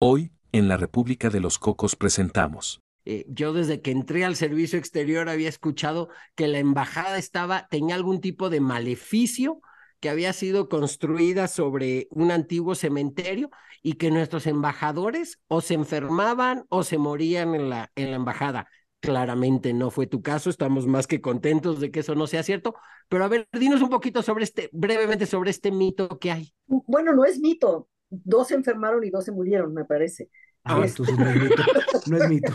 Hoy, en la República de los Cocos presentamos. Eh, yo desde que entré al servicio exterior había escuchado que la embajada estaba, tenía algún tipo de maleficio que había sido construida sobre un antiguo cementerio y que nuestros embajadores o se enfermaban o se morían en la, en la embajada. Claramente no fue tu caso, estamos más que contentos de que eso no sea cierto, pero a ver, dinos un poquito sobre este, brevemente sobre este mito que hay. Bueno, no es mito, dos se enfermaron y dos se murieron, me parece. Ah, este entonces no es mito. No es mito.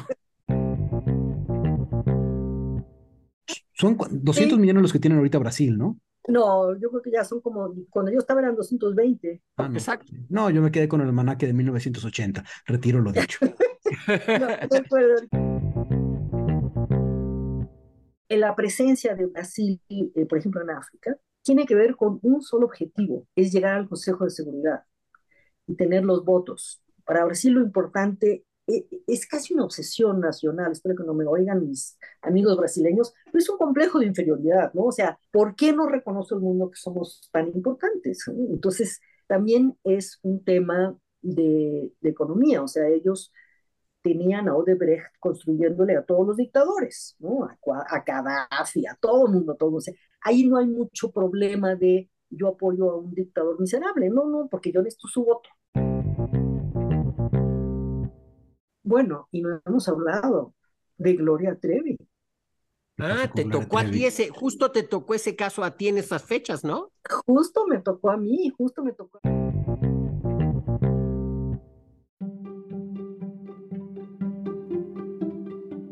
Son 200 millones los que tienen ahorita Brasil, ¿no? No, yo creo que ya son como, cuando yo estaba eran 220. Ah, no. Exacto. No, yo me quedé con el almanaque de 1980. Retiro lo dicho. En la presencia de Brasil, eh, por ejemplo, en África, tiene que ver con un solo objetivo, es llegar al Consejo de Seguridad y tener los votos. Para Brasil lo importante e, es, casi una obsesión nacional, espero que no me oigan mis amigos brasileños, pero es un complejo de inferioridad, ¿no? O sea, ¿por qué no reconoce el mundo que somos tan importantes? Entonces, también es un tema de, economía, o sea, ellos tenían a Odebrecht construyéndole a todos los dictadores, ¿no? A, a Gaddafi, a todo el mundo, todo. O sea, ahí no hay mucho problema de yo apoyo a un dictador miserable. No, no, porque yo necesito su voto. Bueno, y no hemos hablado de Gloria Trevi. Ah, te tocó a ti ese, justo te tocó ese caso a ti en esas fechas, ¿no? Justo me tocó a mí, justo me tocó a mí.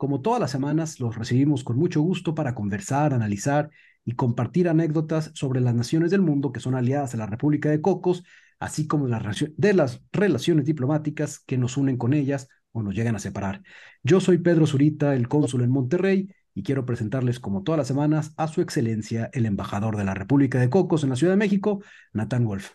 Como todas las semanas, los recibimos con mucho gusto para conversar, analizar y compartir anécdotas sobre las naciones del mundo que son aliadas a la República de Cocos, así como de las relaciones diplomáticas que nos unen con ellas o nos llegan a separar. Yo soy Pedro Zurita, el cónsul en Monterrey, y quiero presentarles, como todas las semanas, a su excelencia, el embajador de la República de Cocos en la Ciudad de México, Nathan Wolf.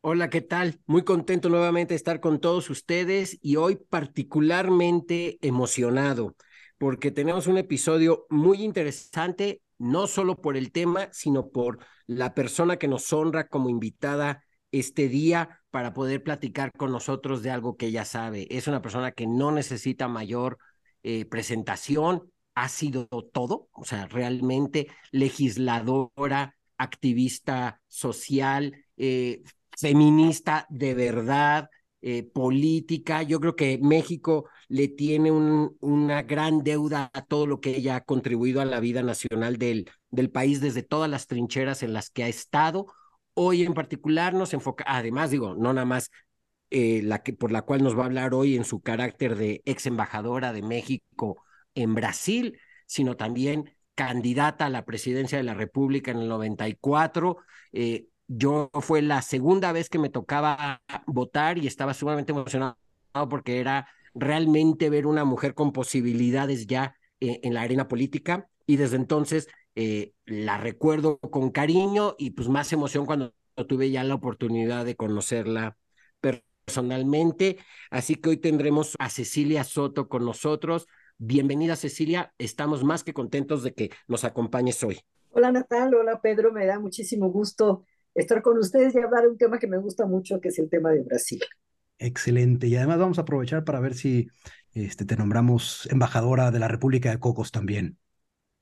Hola, ¿qué tal? Muy contento nuevamente de estar con todos ustedes y hoy particularmente emocionado porque tenemos un episodio muy interesante, no solo por el tema, sino por la persona que nos honra como invitada este día para poder platicar con nosotros de algo que ella sabe. Es una persona que no necesita mayor eh, presentación, ha sido todo, o sea, realmente legisladora, activista social, eh, feminista de verdad, eh, política. Yo creo que México le tiene una gran deuda a todo lo que ella ha contribuido a la vida nacional del, del país desde todas las trincheras en las que ha estado. Hoy en particular nos enfoca, además digo, no nada más eh, la que por la cual nos va a hablar hoy en su carácter de ex embajadora de México en Brasil, sino también candidata a la presidencia de la República en el 94, eh, yo fue la segunda vez que me tocaba votar y estaba sumamente emocionado porque era realmente ver una mujer con posibilidades ya eh, en la arena política y desde entonces eh, la recuerdo con cariño y pues más emoción cuando tuve ya la oportunidad de conocerla personalmente. Así que hoy tendremos a Cecilia Soto con nosotros. Bienvenida Cecilia, estamos más que contentos de que nos acompañes hoy. Hola Natal, hola Pedro, me da muchísimo gusto estar con ustedes y hablar de un tema que me gusta mucho, que es el tema de Brasil. Excelente. Y además vamos a aprovechar para ver si este, te nombramos embajadora de la República de Cocos también.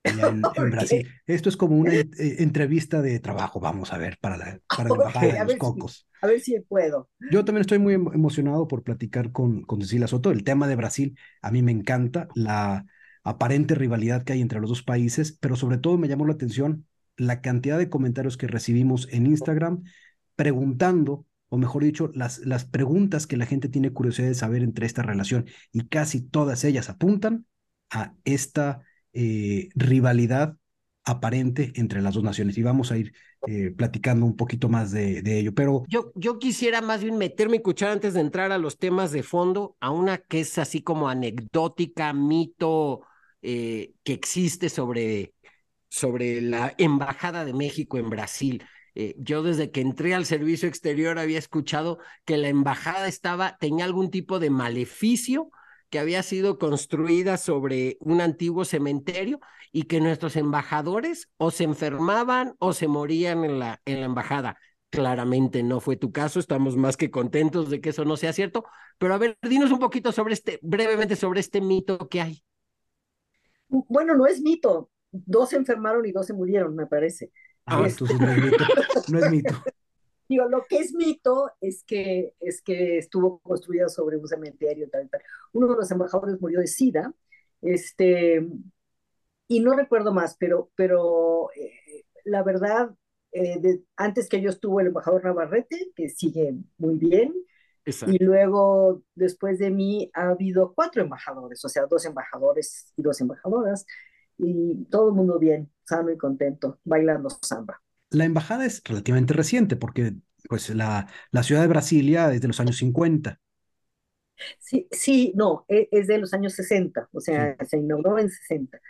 En, Brasil. Esto es como una eh, entrevista de trabajo, vamos a ver, para la, para la embajada de los Cocos. a ver si puedo. Yo también estoy muy emocionado por platicar con, con Cecilia Soto. El tema de Brasil a mí me encanta, la aparente rivalidad que hay entre los dos países, pero sobre todo me llamó la atención la cantidad de comentarios que recibimos en Instagram preguntando, o mejor dicho, las, las preguntas que la gente tiene curiosidad de saber entre esta relación y casi todas ellas apuntan a esta eh, rivalidad aparente entre las dos naciones. Y vamos a ir eh, platicando un poquito más de, de, ello. Pero yo, yo quisiera más bien meterme y escuchar antes de entrar a los temas de fondo, a una que es así como anecdótica, mito eh, que existe sobre, sobre la Embajada de México en Brasil. Eh, yo desde que entré al servicio exterior había escuchado que la embajada estaba, tenía algún tipo de maleficio que había sido construida sobre un antiguo cementerio y que nuestros embajadores o se enfermaban o se morían en la, en la embajada. Claramente no fue tu caso, estamos más que contentos de que eso no sea cierto, pero a ver, dinos un poquito sobre este, brevemente sobre este mito que hay. Bueno, no es mito, dos se enfermaron y dos se murieron, me parece. Ah, este... entonces no es mito. No es mito. Digo, lo que es mito es que, es que estuvo construido sobre un cementerio. Tal, tal. Uno de los embajadores murió de SIDA, este, y no recuerdo más, pero, pero eh, la verdad, eh, de, antes que yo estuvo el embajador Navarrete, que sigue muy bien, Exacto. y luego después de mí ha habido cuatro embajadores, o sea, dos embajadores y dos embajadoras, y todo el mundo bien, sano y contento, bailando samba. La embajada es relativamente reciente porque pues la, la ciudad de Brasilia es de los años 50. Sí, sí, no, e, es de los años 60, o sea, sí. se inauguró en 60.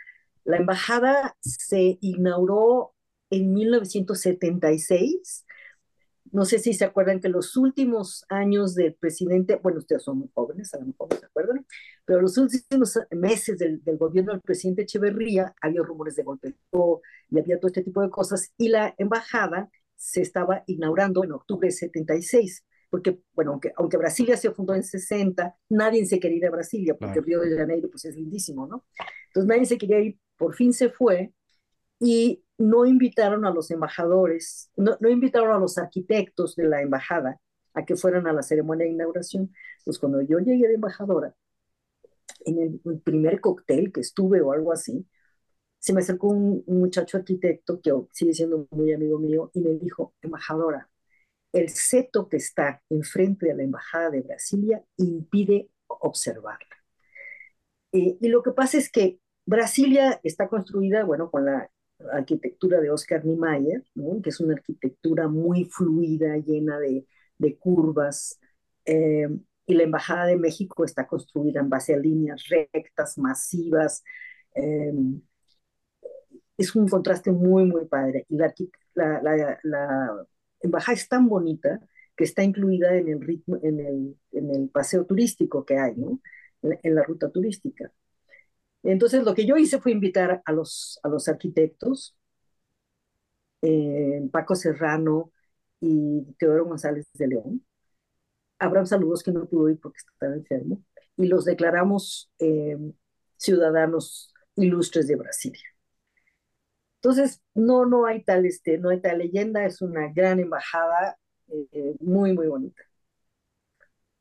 La embajada se inauguró en 1976 no sé si se acuerdan que los últimos años del presidente, bueno, ustedes son muy jóvenes, a lo mejor no se acuerdan, pero los últimos meses del, del gobierno del presidente Echeverría había rumores de golpe y había todo este tipo de cosas, y la embajada se estaba inaugurando en octubre de 76, porque, bueno, aunque, aunque Brasilia se fundó en 60, nadie se quería ir a Brasilia, porque claro. Río de Janeiro pues es lindísimo, ¿no? Entonces nadie se quería ir, por fin se fue, y no invitaron a los embajadores, no, no, invitaron a los arquitectos de la embajada a que fueran a la ceremonia de inauguración. Pues cuando yo llegué de embajadora, en el, primer cóctel que estuve o algo así, se me acercó un, un, muchacho arquitecto que sigue siendo muy amigo mío y me dijo, embajadora, el seto que está enfrente de la embajada de Brasilia impide observarla. Eh, y lo que pasa es que Brasilia está construida, bueno, con la arquitectura de Oscar Niemeyer, ¿no? que es una arquitectura muy fluida, llena de, curvas. Eh, y la Embajada de México está construida en base a líneas rectas, masivas. Eh, es un contraste muy, muy padre. Y la, Embajada es tan bonita que está incluida en el, ritmo, en el, paseo turístico que hay, ¿no? en la ruta turística. Entonces, lo que yo hice fue invitar a los, a los arquitectos, eh, Paco Serrano y Teodoro González de León. Abraham Saludos, que no pudo ir porque estaba enfermo, y los declaramos eh, ciudadanos ilustres de Brasilia. Entonces, no, no hay tal, este, no hay tal leyenda, es una gran embajada, eh, muy, muy bonita.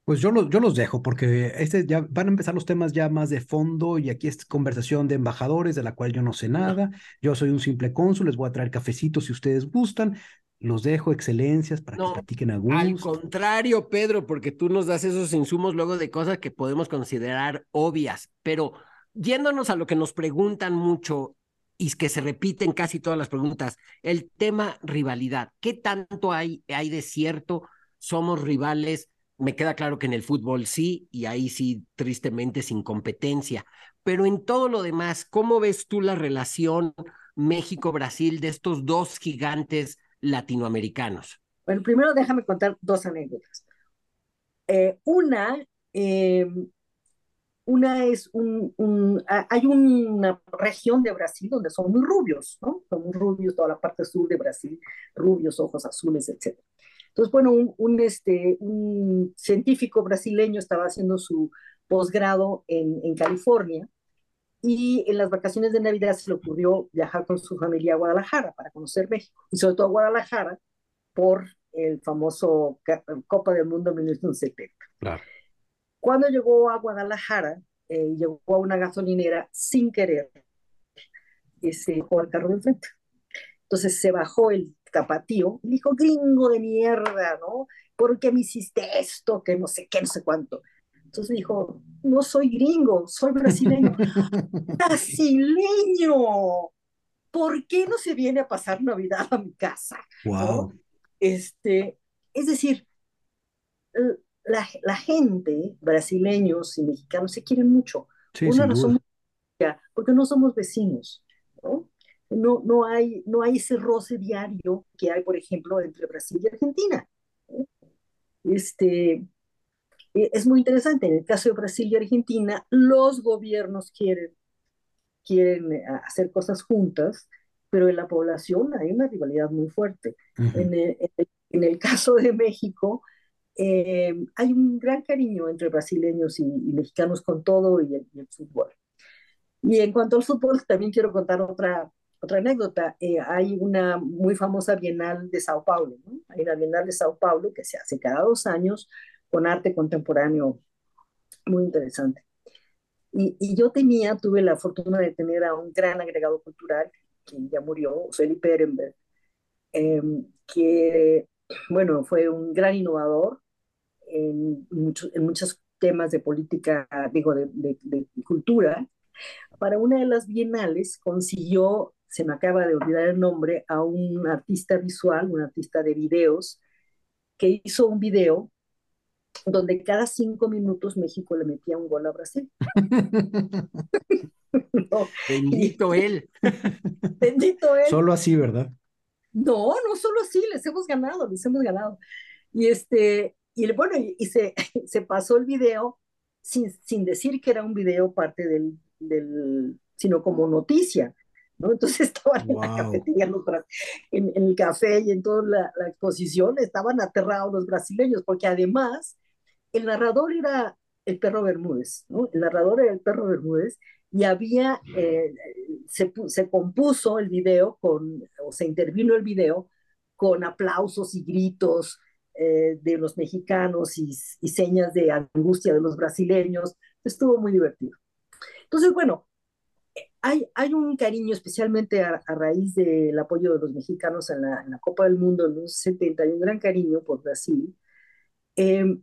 Pues yo, lo, yo los dejo porque este ya van a empezar los temas ya más de fondo y aquí es conversación de embajadores de la cual yo no sé nada. Yo soy un simple cónsul, les voy a traer cafecitos si ustedes gustan. Los dejo, excelencias, para no, que platiquen a gusto. Al contrario, Pedro, porque tú nos das esos insumos luego de cosas que podemos considerar obvias, pero yéndonos a lo que nos preguntan mucho y que se repiten casi todas las preguntas, el tema rivalidad. ¿Qué tanto hay, hay de cierto? Somos rivales me queda claro que en el fútbol sí, y ahí sí, tristemente, sin competencia. Pero en todo lo demás, ¿cómo ves tú la relación México-Brasil de estos dos gigantes latinoamericanos? Bueno, primero déjame contar dos anécdotas. Eh, una, eh, una es un, un, hay una región de Brasil donde son muy rubios, ¿no? Son muy rubios, toda la parte sur de Brasil, rubios, ojos azules, etc. Entonces, bueno, un, un, este, un científico brasileño estaba haciendo su posgrado en, en, California y en las vacaciones de Navidad se le ocurrió viajar con su familia a Guadalajara para conocer México y sobre todo a Guadalajara por el famoso Copa del Mundo 1970. Claro. Cuando llegó a Guadalajara, eh, llegó a una gasolinera sin querer y se dejó al carro de enfrente. Entonces se bajó el tapatío y dijo, gringo de mierda, ¿no? ¿Por qué me hiciste esto? Que no sé qué, no sé cuánto. Entonces dijo, no soy gringo, soy brasileño. ¡Brasileño! ¿por qué no se viene a pasar Navidad a mi casa? Wow. Este, es decir, la, la, gente, brasileños y mexicanos, se quieren mucho. Sí, Una razón, porque no somos vecinos, ¿no? No, no, hay, no hay ese roce diario que hay, por ejemplo, entre Brasil y Argentina. Este, e, es muy interesante. En el caso de Brasil y Argentina, los gobiernos quieren, quieren eh, hacer cosas juntas, pero en la población hay una rivalidad muy fuerte. en, el, en, el, caso de México, eh, hay un gran cariño entre brasileños y, mexicanos con todo y el, fútbol. Y en cuanto al fútbol, también quiero contar otra, otra anécdota. Eh, hay una muy famosa Bienal de Sao Paulo, ¿no? Hay una Bienal de Sao Paulo que se hace cada dos años con arte contemporáneo muy interesante. Y, y, yo tenía, tuve la fortuna de tener a un gran agregado cultural, que ya murió, Felipe Ehrenberg, em, que, bueno, fue un gran innovador, en, en muchos temas de política, digo, de, de, cultura. Para una de las bienales consiguió, se me acaba de olvidar el nombre, a un artista visual, un artista de videos, que hizo un video donde cada cinco minutos México le metía un gol a Brasil. Bendito él. Bendito él. Solo así, ¿verdad? No, no solo así, les hemos ganado, les hemos ganado. Y este, y bueno, y, se, se, pasó el video sin, sin, decir que era un video parte del, del sino como noticia, ¿no? Entonces estaban en la cafetería, en, en, el café y en toda la, la, exposición, estaban aterrados los brasileños, porque además el narrador era el perro Bermúdez, ¿no? El narrador era el perro Bermúdez y había, eh, se, se compuso el video con, o se intervino el video con aplausos y gritos, eh, de los mexicanos y, señas de angustia de los brasileños. Estuvo muy divertido. Entonces, bueno, hay, hay un cariño especialmente a, raíz del apoyo de los mexicanos en la, Copa del Mundo en los 70, hay un gran cariño por Brasil. Em,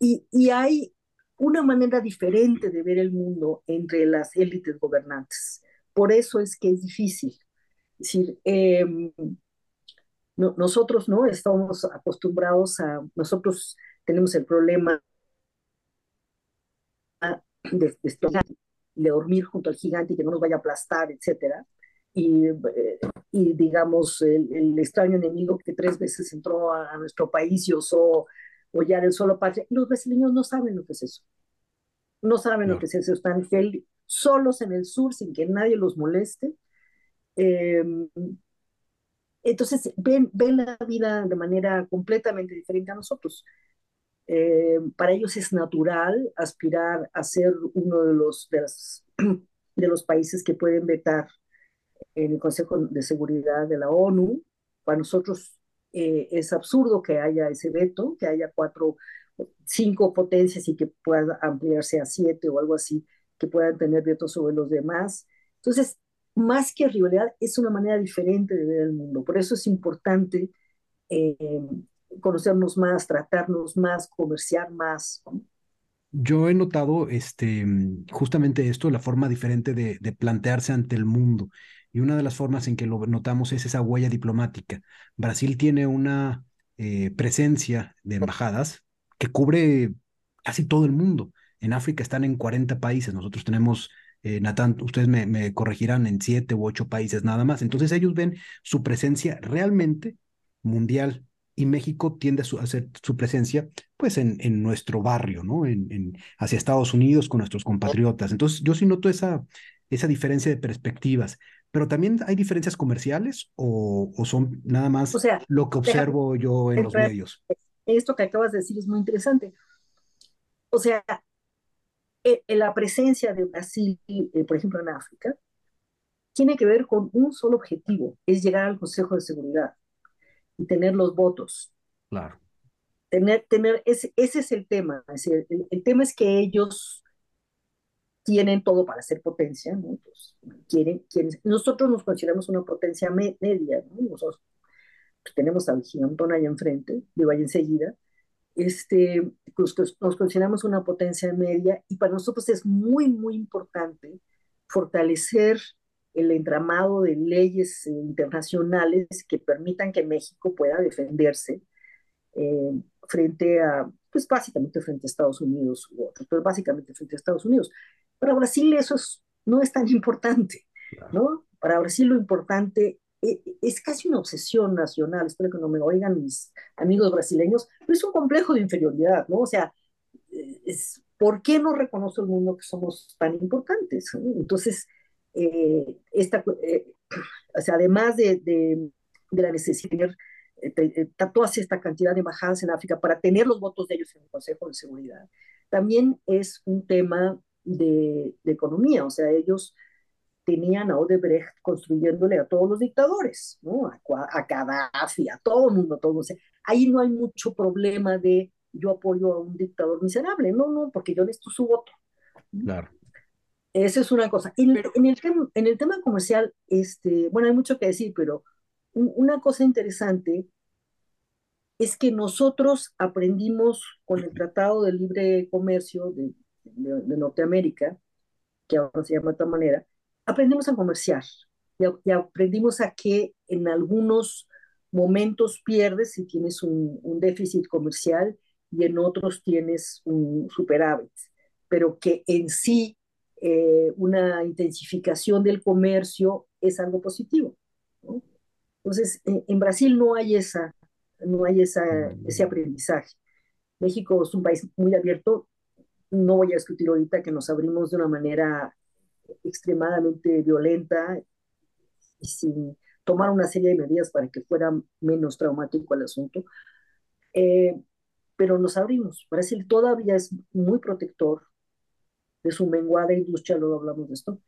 y, y hay una manera diferente de ver el mundo entre las élites gobernantes. Por eso es que es difícil. Es decir, eh, nosotros no estamos acostumbrados a, nosotros tenemos el problema de, de, dormir junto al gigante y que no nos vaya a aplastar, etcétera. Y, eh, y digamos, el, extraño enemigo que tres veces entró a, nuestro país y osó hollar el solo patria. Los brasileños no saben lo que es eso. No saben lo que es eso. Están solos en el sur sin que nadie los moleste. Eh, entonces ven, ven la vida de manera completamente diferente a nosotros. Eh, para ellos es natural aspirar a ser uno de los, de, de los países que pueden vetar en el Consejo de Seguridad de la ONU. Para nosotros eh, es absurdo que haya ese veto, que haya cuatro, cinco potencias y que pueda ampliarse a siete o algo así, que puedan tener vetos sobre los demás. Entonces, más que rivalidad, es una manera diferente de ver el mundo. Por eso es importante eh, conocernos más, tratarnos más, comerciar más. Yo he notado este, justamente esto, la forma diferente de, plantearse ante el mundo. Y una de las formas en que lo notamos es esa huella diplomática. Brasil tiene una eh, presencia de embajadas que cubre casi todo el mundo. En África están en 40 países, nosotros tenemos eh, Natán, ustedes me, corregirán en siete u ocho países nada más. Entonces ellos ven su presencia realmente mundial y México tiende a, hacer su presencia pues en, en nuestro barrio, ¿no? En, en, hacia Estados Unidos con nuestros compatriotas. Entonces yo sí noto esa, esa diferencia de perspectivas, pero también hay diferencias comerciales o, o son nada más lo que observo yo en los medios. Esto que acabas de decir es muy interesante. O sea, eh, la presencia de Brasil, eh, por ejemplo, en África, tiene que ver con un solo objetivo, es llegar al Consejo de Seguridad y tener los votos. Claro. Tener, tener, ese, ese es el tema. el, tema es que ellos tienen todo para ser potencia, ¿no? Pues, quieren, quieren, nosotros nos consideramos una potencia media, ¿no? Nosotros tenemos al gigantón ahí enfrente, digo ahí enseguida, este, pues, nos consideramos una potencia media y para nosotros es muy, muy importante fortalecer el entramado de leyes internacionales que permitan que México pueda defenderse eh, frente a, pues básicamente frente a Estados Unidos u otros, pero básicamente frente a Estados Unidos. Para Brasil eso no es tan importante, ¿no? Para Brasil lo importante e, es, casi una obsesión nacional, espero que no me oigan mis amigos brasileños, pero es un complejo de inferioridad, ¿no? O sea, es, ¿por qué no reconoce el mundo que somos tan importantes? Entonces, eh, esta, eh, o sea, además de, de, de la necesidad eh, toda esta cantidad de embajadas en África para tener los votos de ellos en el Consejo de Seguridad. También es un tema de, economía, o sea, ellos tenían a Odebrecht construyéndole a todos los dictadores, ¿no? A, a Gaddafi, a todo el mundo, todo. O sea, ahí no hay mucho problema de yo apoyo a un dictador miserable, no, no, porque yo necesito su voto. Claro. Esa es una cosa. En, en, el, en el tema comercial, este, bueno, hay mucho que decir, pero una cosa interesante es que nosotros aprendimos con el Tratado de Libre Comercio de, Norteamérica, que ahora se llama de otra manera, aprendimos a comerciar y, aprendimos a que en algunos momentos pierdes si tienes un, déficit comercial y en otros tienes un superávit, pero que en sí eh, una intensificación del comercio es algo positivo. ¿no? Entonces, en, Brasil no hay, esa, no hay esa, ese aprendizaje. México es un país muy abierto. No voy a discutir ahorita que nos abrimos de una manera extremadamente violenta y sin tomar una serie de medidas para que fuera menos traumático el asunto. Eh, pero nos abrimos. Brasil todavía es muy protector de su menguada industria, luego hablamos de esto.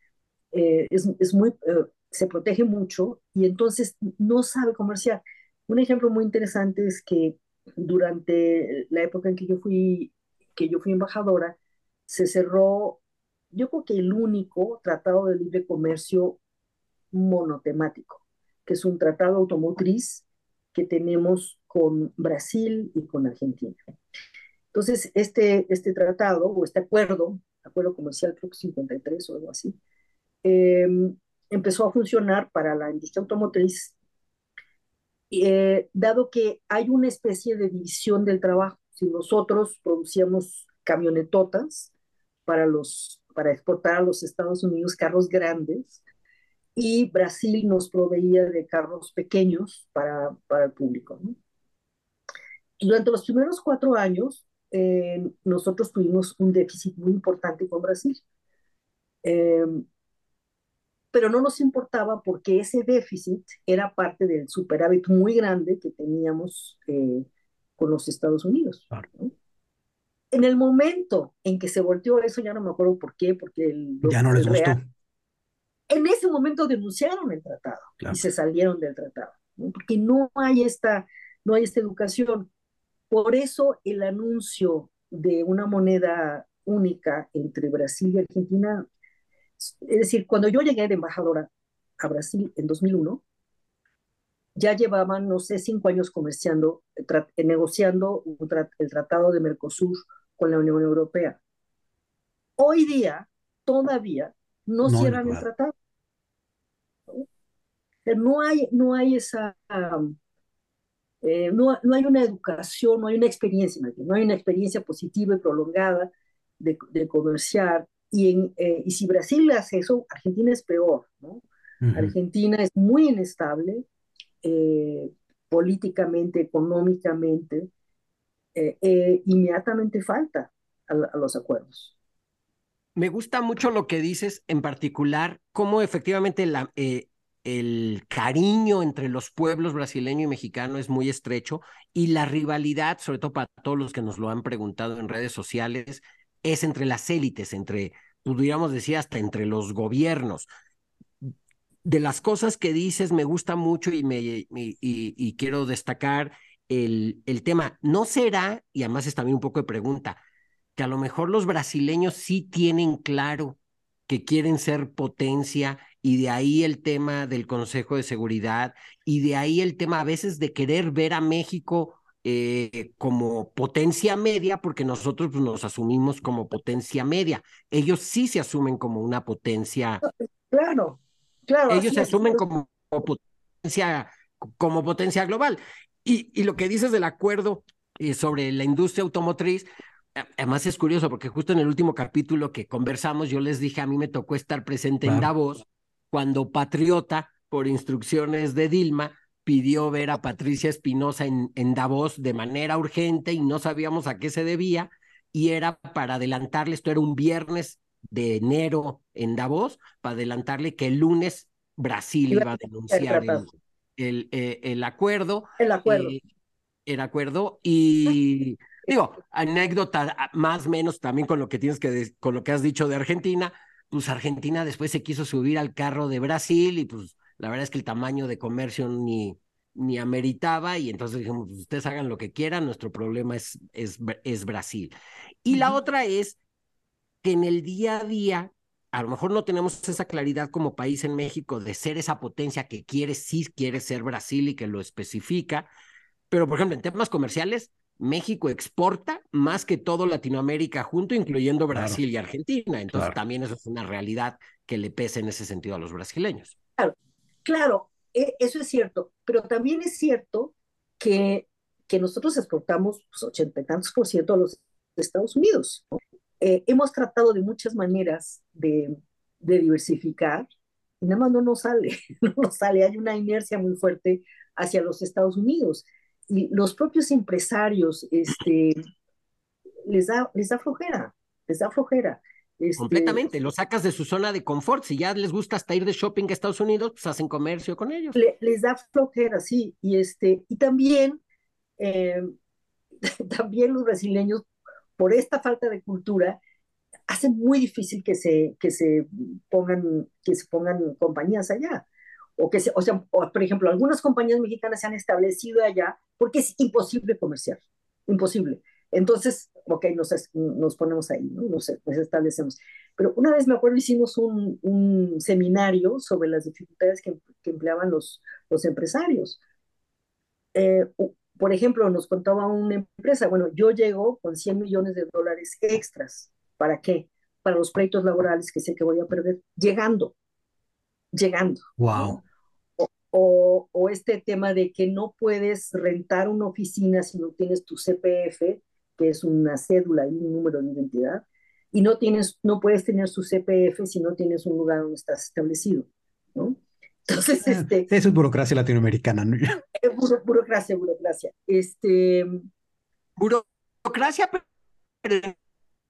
Eh, es, es, muy, eh, se protege mucho y entonces no sabe comerciar. Un ejemplo muy interesante es que durante la época en que yo fui, que yo fui embajadora, se cerró, yo creo que el único tratado de libre comercio monotemático, que es un tratado automotriz que tenemos con Brasil y con Argentina. Entonces, este, este tratado o este acuerdo, acuerdo comercial creo que 53 o algo así, eh, empezó a funcionar para la industria automotriz, eh, dado que hay una especie de división del trabajo. Si nosotros producíamos camionetotas para, los, para exportar a los Estados Unidos carros grandes, y Brasil nos proveía de carros pequeños para, para el público. Durante los primeros cuatro años, eh, nosotros tuvimos un déficit muy importante con Brasil. Eh, pero no nos importaba porque ese déficit era parte del superávit muy grande que teníamos eh, con los Estados Unidos. En el momento en que se volteó eso, ya no me acuerdo por qué, porque el, ya no les gustó. en ese momento denunciaron el tratado y se salieron del tratado, porque no hay esta, no hay esta educación. Por eso el anuncio de una moneda única entre Brasil y Argentina es decir, cuando yo llegué de embajadora a Brasil en 2001, ya llevaban, no sé, cinco años comerciando, eh, negociando el tratado de Mercosur con la Unión Europea. Hoy día, todavía, no, cierran el tratado. ¿no? hay, no hay esa... Eh, no, no, hay una educación, no hay una experiencia, no hay una experiencia positiva y prolongada de, de comerciar, y, eh, y si Brasil hace eso, Argentina es peor, ¿no? Argentina es muy inestable eh, políticamente, económicamente, eh, inmediatamente falta a, los acuerdos. Me gusta mucho lo que dices, en particular, cómo efectivamente la, el cariño entre los pueblos brasileño y mexicano es muy estrecho y la rivalidad, sobre todo para todos los que nos lo han preguntado en redes sociales, es entre las élites, entre, pudiéramos decir, hasta entre los gobiernos. De las cosas que dices me gusta mucho y, me, y, quiero destacar el, el tema. ¿No será, y además es también un poco de pregunta, que a lo mejor los brasileños sí tienen claro que quieren ser potencia y de ahí el tema del Consejo de Seguridad y de ahí el tema a veces de querer ver a México eh, como potencia media, porque nosotros pues, nos asumimos como potencia media. Ellos sí se asumen como una potencia. Claro, Claro, ellos se asumen como potencia, como potencia global. Y, y lo que dices del acuerdo eh, sobre la industria automotriz, además es curioso porque justo en el último capítulo que conversamos, yo les dije, a mí me tocó estar presente en Davos cuando Patriota, por instrucciones de Dilma, pidió ver a Patricia Espinosa en, en Davos de manera urgente y no sabíamos a qué se debía y era para adelantarle, esto era un viernes de enero en Davos, para adelantarle que el lunes Brasil iba a denunciar el, el, el, acuerdo. El acuerdo. Eh, el acuerdo y digo, anécdota más o menos también con lo que tienes que con lo que has dicho de Argentina, pues Argentina después se quiso subir al carro de Brasil y pues la verdad es que el tamaño de comercio ni, ni ameritaba y entonces dijimos, pues, ustedes hagan lo que quieran, nuestro problema es, es, es Brasil. Y la otra es que en el día a día, a lo mejor no tenemos esa claridad como país en México de ser esa potencia que quiere, sí quiere ser Brasil y que lo especifica, pero por ejemplo, en temas comerciales, México exporta más que todo Latinoamérica junto, incluyendo Brasil y Argentina. Entonces también eso es una realidad que le pesa en ese sentido a los brasileños. Claro, claro, e, eso es cierto, pero también es cierto que, que nosotros exportamos pues, ochenta y tantos por ciento a los Estados Unidos. Eh, hemos tratado de muchas maneras de, de, diversificar y nada más no nos sale, no nos sale, hay una inercia muy fuerte hacia los Estados Unidos y los propios empresarios este, les, da, les da flojera, les da flojera. Este, Completamente, lo sacas de su zona de confort. Si ya les gusta hasta ir de shopping a Estados Unidos, pues hacen comercio con ellos. les da flojera, sí. Y, este, y también, eh, también los brasileños, por esta falta de cultura, hacen muy difícil que se, que se, pongan, que se pongan compañías allá. O que o sea, por ejemplo, algunas compañías mexicanas se han establecido allá porque es imposible comerciar, imposible. Entonces, ok, nos, nos ponemos ahí, ¿no? Nos, establecemos. Pero una vez me acuerdo, hicimos un, un seminario sobre las dificultades que, empleaban los, los empresarios. Eh, por ejemplo, nos contaba una empresa, bueno, yo llego con 100 millones de dólares extras. ¿Para qué? Para los proyectos laborales que sé que voy a perder, llegando, llegando. Wow. O, o, este tema de que no puedes rentar una oficina si no tienes tu CPF que es una cédula y un número de identidad, y no, tienes, no puedes tener su CPF si no tienes un lugar donde estás establecido, ¿no? Entonces, ah, este... Eso es burocracia latinoamericana, ¿no? burocracia, burocracia. Este... Burocracia, pero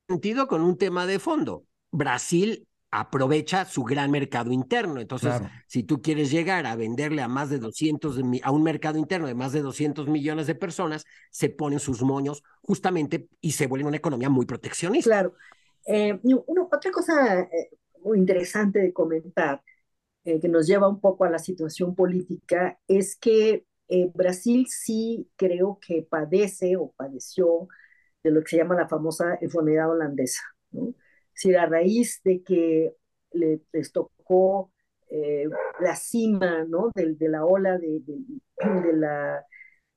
sentido con un tema de fondo. Brasil aprovecha su gran mercado interno. Entonces, si tú quieres llegar a venderle a más de 200, a un mercado interno de más de 200 millones de personas, se ponen sus moños justamente y se vuelve una economía muy proteccionista. Claro. Eh, otra cosa eh, muy interesante de comentar, eh, que nos lleva un poco a la situación política, es que Brasil sí creo que padece o padeció de lo que se llama la famosa enfermedad holandesa, ¿no? Si a raíz de que les tocó eh, la cima ¿no? de, de la ola de, de, la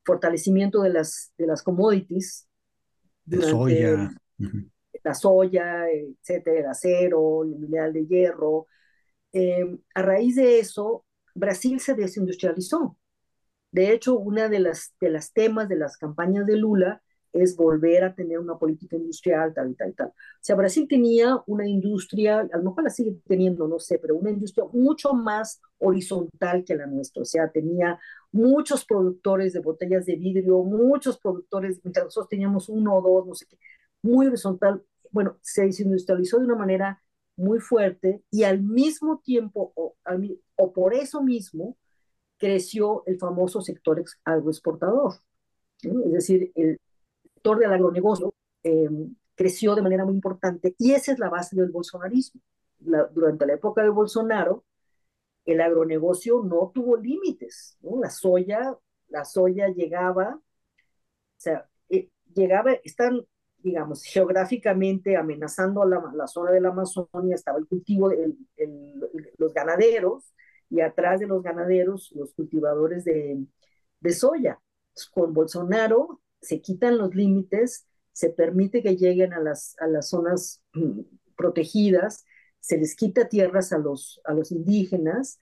fortalecimiento de las, de las commodities. De soya. La soya, etcétera, el acero, el mineral de hierro. Eh, a raíz de eso, Brasil se desindustrializó. De hecho, una de las, de las temas de las campañas de Lula es volver a tener una política industrial, tal y tal y tal. O sea, Brasil tenía una industria, a lo mejor la sigue teniendo, no sé, pero una industria mucho más horizontal que la nuestra. O sea, tenía muchos productores de botellas de vidrio, muchos productores, mientras nosotros teníamos uno o dos, no sé qué, muy horizontal. Bueno, se desindustrializó de una manera muy fuerte y al mismo tiempo, o, por eso mismo, creció el famoso sector agroexportador. Es decir, el, del agronegocio eh, creció de manera muy importante y esa es la base del bolsonarismo. durante la época de Bolsonaro, el agronegocio no tuvo límites, ¿no? La soya, la soya llegaba, o sea, eh, llegaba, están, digamos, geográficamente amenazando a la, la, zona de la Amazonia, estaba el cultivo, de los ganaderos, y atrás de los ganaderos, los cultivadores de, de soya. Con Bolsonaro se quitan los límites, se permite que lleguen a las, a las zonas mm, protegidas, se les quita tierras a los, a los indígenas,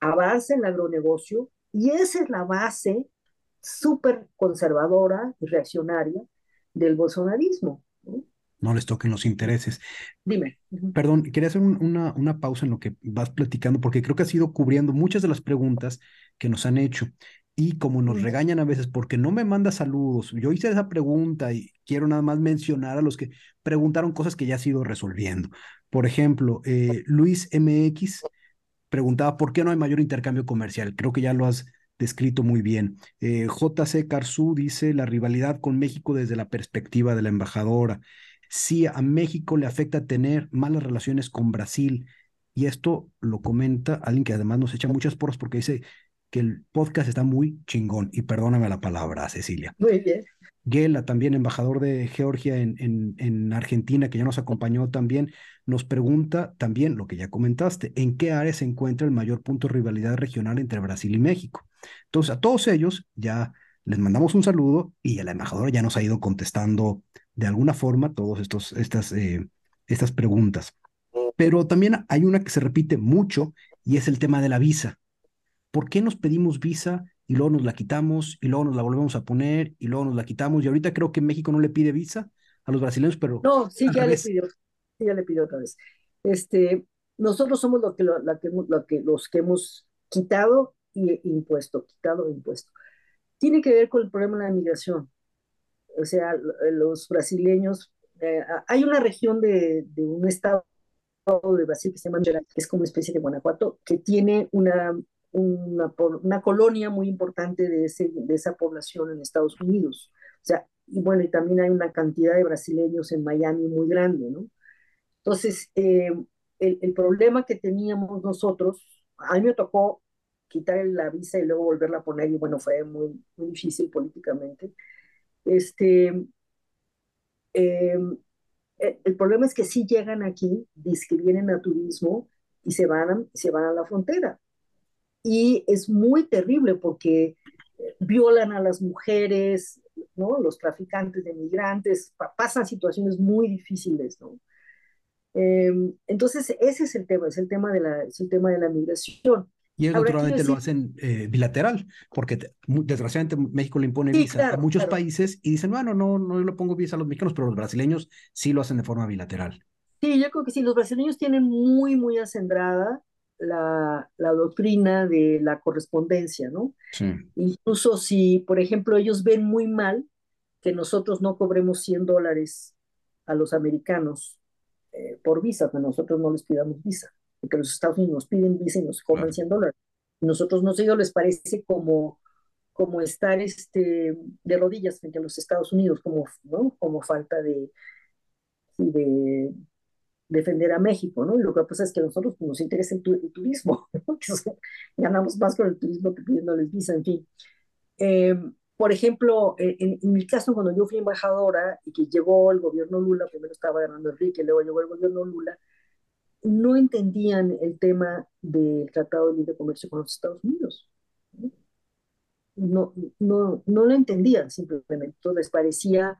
avanza el agronegocio y esa es la base súper conservadora y reaccionaria del bolsonarismo. ¿no? les toquen los intereses. Dime. Perdón, quería hacer una, una pausa en lo que vas platicando, porque creo que has ido cubriendo muchas de las preguntas que nos han hecho. Y como nos regañan a veces porque no me manda saludos, yo hice esa pregunta y quiero nada más mencionar a los que preguntaron cosas que ya has ido resolviendo. Por ejemplo, eh, Luis MX preguntaba por qué no hay mayor intercambio comercial. Creo que ya lo has descrito muy bien. Eh, JC Carzú dice la rivalidad con México desde la perspectiva de la embajadora. Sí, a México le afecta tener malas relaciones con Brasil. Y esto lo comenta alguien que además nos echa muchas porras porque dice, que el podcast está muy chingón. Y perdóname la palabra, Cecilia. Muy bien. Gela, también embajador de Georgia en, en, en, Argentina, que ya nos acompañó también, nos pregunta también lo que ya comentaste, ¿en qué área se encuentra el mayor punto de rivalidad regional entre Brasil y México? Entonces, a todos ellos ya les mandamos un saludo y a la embajadora ya nos ha ido contestando de alguna forma todas estas, eh, estas preguntas. Pero también hay una que se repite mucho y es el tema de la visa. ¿Por qué nos pedimos visa y luego nos la quitamos y luego nos la volvemos a poner y luego nos la quitamos? Y ahorita creo que México no le pide visa a los brasileños, pero... No, sí, ya le pidió, sí, ya le pidió otra vez. Este, nosotros somos lo que, la que, que, los que hemos quitado y impuesto, quitado e impuesto. Tiene que ver con el problema de la migración. O sea, los brasileños, eh, hay una región de, de un estado de Brasil que se llama que es como una especie de Guanajuato, que tiene una una, una colonia muy importante de, ese, de esa población en Estados Unidos. O sea, y bueno, y también hay una cantidad de brasileños en Miami muy grande, ¿no? Entonces, eh, el, el, problema que teníamos nosotros, a mí me tocó quitar la visa y luego volverla a poner, y bueno, fue muy, muy difícil políticamente. Este, eh, el, problema es que si llegan aquí, que vienen a turismo y se van se van a la frontera y es muy terrible porque eh, violan a las mujeres, ¿no? Los traficantes de migrantes, pasan situaciones muy difíciles, ¿no? Em, entonces, ese es el tema, es el tema de la, es el tema de la migración. Y ellos naturalmente lo hacen eh, bilateral, porque desgraciadamente México le impone visa a muchos países y dicen, bueno, no, no le pongo visa a los mexicanos, pero los brasileños sí lo hacen de forma bilateral. Sí, yo creo que sí, los brasileños tienen muy, muy acendrada la, doctrina de la correspondencia, ¿no? Incluso si, por ejemplo, ellos ven muy mal que nosotros no cobremos 100 dólares a los americanos eh, por visa, que nosotros no les pidamos visa, porque los Estados Unidos nos piden visa y nos cobran 100 dólares. Nosotros no sé, ellos les parece como, como estar este, de rodillas frente a los Estados Unidos, como, ¿no? como falta de, de defender a México, ¿no? Y lo que pasa es que a nosotros pues, nos interesa el, turismo, ¿no? ganamos más con el turismo que pidiéndoles visa, en fin. Em, por ejemplo, en, mi caso, cuando yo fui embajadora y que llegó el gobierno Lula, primero estaba ganando Enrique, luego llegó el gobierno Lula, no entendían el tema del Tratado de Libre Comercio con los Estados Unidos. No, no, no lo entendían simplemente, les parecía